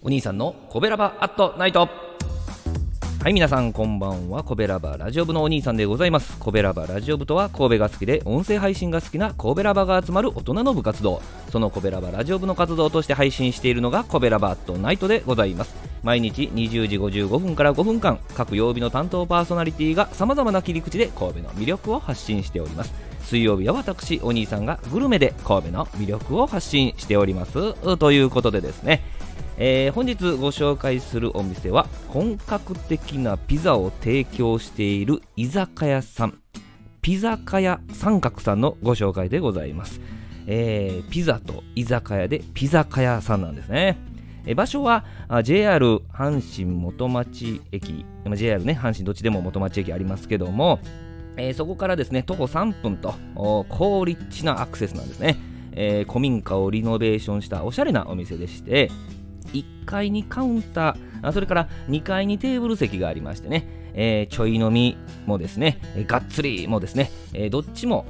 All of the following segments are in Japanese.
お兄さんのコベラバアットナイト。はい皆さんこんばんは。コベラバラジオ部のお兄さんでございます。コベラバラジオ部とは神戸が好きで音声配信が好きな神戸ラバが集まる大人の部活動。そのコベラバラジオ部の活動として配信しているのがコベラバアットナイトでございます。毎日20時55分から5分間各曜日の担当パーソナリティがさまざまな切り口で神戸の魅力を発信しております。水曜日は私お兄さんがグルメで神戸の魅力を発信しております。ということでですね。えー、本日ご紹介するお店は本格的なピザを提供している居酒屋さん。ピザカヤ三角さんのご紹介でございます、えー、ピザと居酒屋でピザカヤさんなんですね。場所は JR 阪神元町駅。JR ね阪神どっちでも元町駅ありますけども、えー、そこからですね徒歩3分と高立地なアクセスなんですね、えー、古民家をリノベーションしたおしゃれなお店でして1階にカウンター、それから2階にテーブル席がありましてね、えー、ちょい飲みもですね、えー、がっつりもですね、えー、どっちも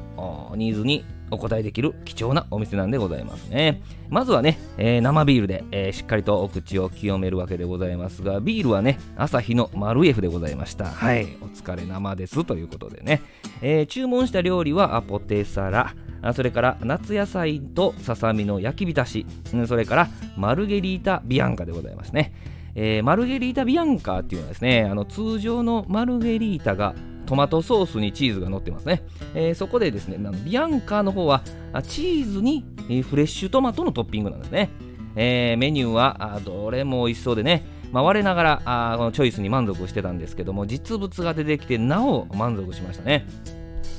ニーズにお答えできる貴重なお店なんでございますね。まずはね、えー、生ビールで、えー、しっかりとお口を清めるわけでございますが、ビールはね、朝日のマルエフでございました。はい、お疲れ生ですということでね、えー、注文した料理はポテサラ、それから夏野菜とささみの焼き浸し、それからマルゲリータビアンカでございますね。えー、マルゲリータビアンカっていうのはですね、あの通常のマルゲリータがトマトソースにチーズが乗ってますね。えー、そこでですね、ビアンカの方はチーズにフレッシュトマトのトッピングなんですね。えー、メニューはどれも美味しそうでね、まあ、我ながらあこのチョイスに満足してたんですけども実物が出てきてなお満足しましたね。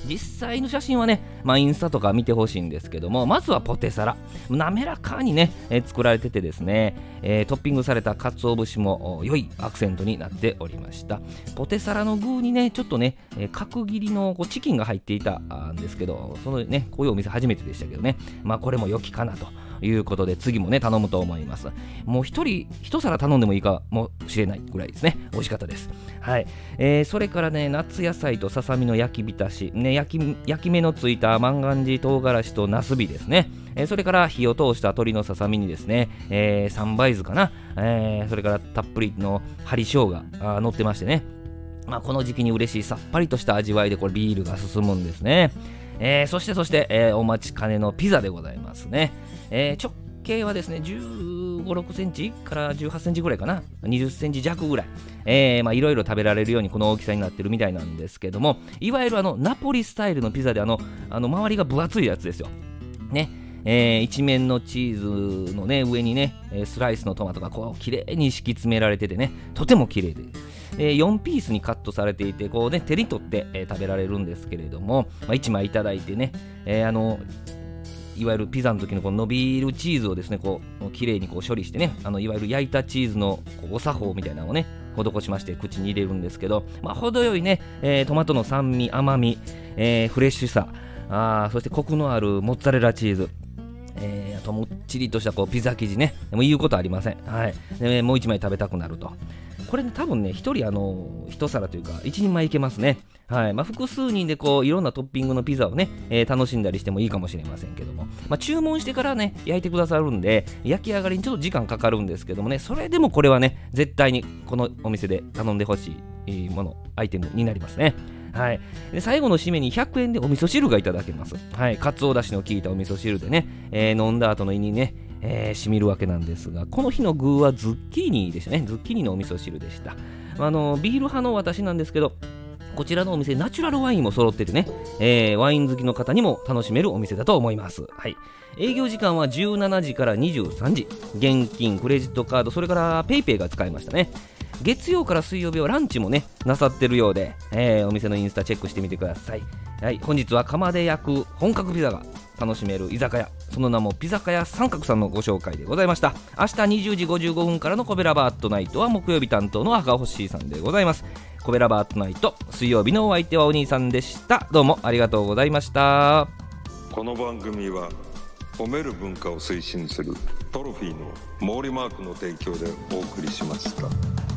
実際の写真はね、まあ、インスタとか見てほしいんですけども、まずはポテサラ。滑らかにね、えー、作られててですね、えー、トッピングされた鰹節も良いアクセントになっておりました。ポテサラの具にね、ちょっとね、えー、角切りのこうチキンが入っていたんですけど、そのね、こういうお店初めてでしたけどね、まあこれも良きかなと。いうことで次もね頼むと思います。もう一人一皿頼んでもいいかもしれないぐらいですね。美味しかったです。はい、えー、それからね夏野菜とささみの焼き浸し、ね、焼き焼き目のついた万願寺唐辛子となすびですね。えー、それから火を通した鶏のささみにですね、えー、三杯酢かな、えー、それからたっぷりの針生姜が乗ってましてね、まあ、この時期に嬉しいさっぱりとした味わいでこれビールが進むんですね。えー、そしてそして、えー、お待ちかねのピザでございますね。えー、直径はですね、15、6センチから18センチぐらいかな、20センチ弱ぐらい、いろいろ食べられるようにこの大きさになってるみたいなんですけども、いわゆるあのナポリスタイルのピザであの、あの周りが分厚いやつですよ。ね。えー、一面のチーズのね上にねスライスのトマトがこう綺麗に敷き詰められててねとても綺麗で、えー、4ピースにカットされていてこうね手に取って、えー、食べられるんですけれども、まあ、1枚いただいてね、えー、あのいわゆるピザの時のこの伸びるチーズをですねこう綺麗にこう処理してねあのいわゆる焼いたチーズのこうお作法みたいなのをね施しまして口に入れるんですけど、まあ、程よいね、えー、トマトの酸味甘み、えー、フレッシュさあそしてコクのあるモッツァレラチーズ。えー、あともっちりとしたこうピザ生地ね。もう言うことありません、はい、でもう1枚食べたくなると。これね多分ね1人あの1皿というか1人前いけますね。はい。まあ、複数人でこういろんなトッピングのピザをね、えー、楽しんだりしてもいいかもしれませんけども、まあ、注文してからね焼いてくださるんで焼き上がりにちょっと時間かかるんですけどもねそれでもこれはね絶対にこのお店で頼んでほしいものアイテムになりますね。はい、で最後の締めに100円でお味噌汁がいただけます。はい、かつおだしの効いたお味噌汁でね、えー、飲んだ後の胃にね、えー、染みるわけなんですが、この日の具はズッキーニでしたね。ズッキーニのお味噌汁でした。あのビール派の私なんですけど、こちらのお店、ナチュラルワインも揃っててね、えー、ワイン好きの方にも楽しめるお店だと思います。はい。営業時間は17時から23時。現金、クレジットカード、それから PayPay が使えましたね。月曜から水曜日はランチもね、なさってるようで、えー、お店のインスタチェックしてみてください。はい、本日は釜で焼く本格ピザが楽しめる居酒屋、その名もピザカ屋三角さんのご紹介でございました。明日20時55分からのコベラバートナイトは木曜日担当の赤星さんでございます。コベラバートナイト、水曜日のお相手はお兄さんでした。どうもありがとうございました。この番組は褒める文化を推進するトロフィーの毛利マークの提供でお送りしました。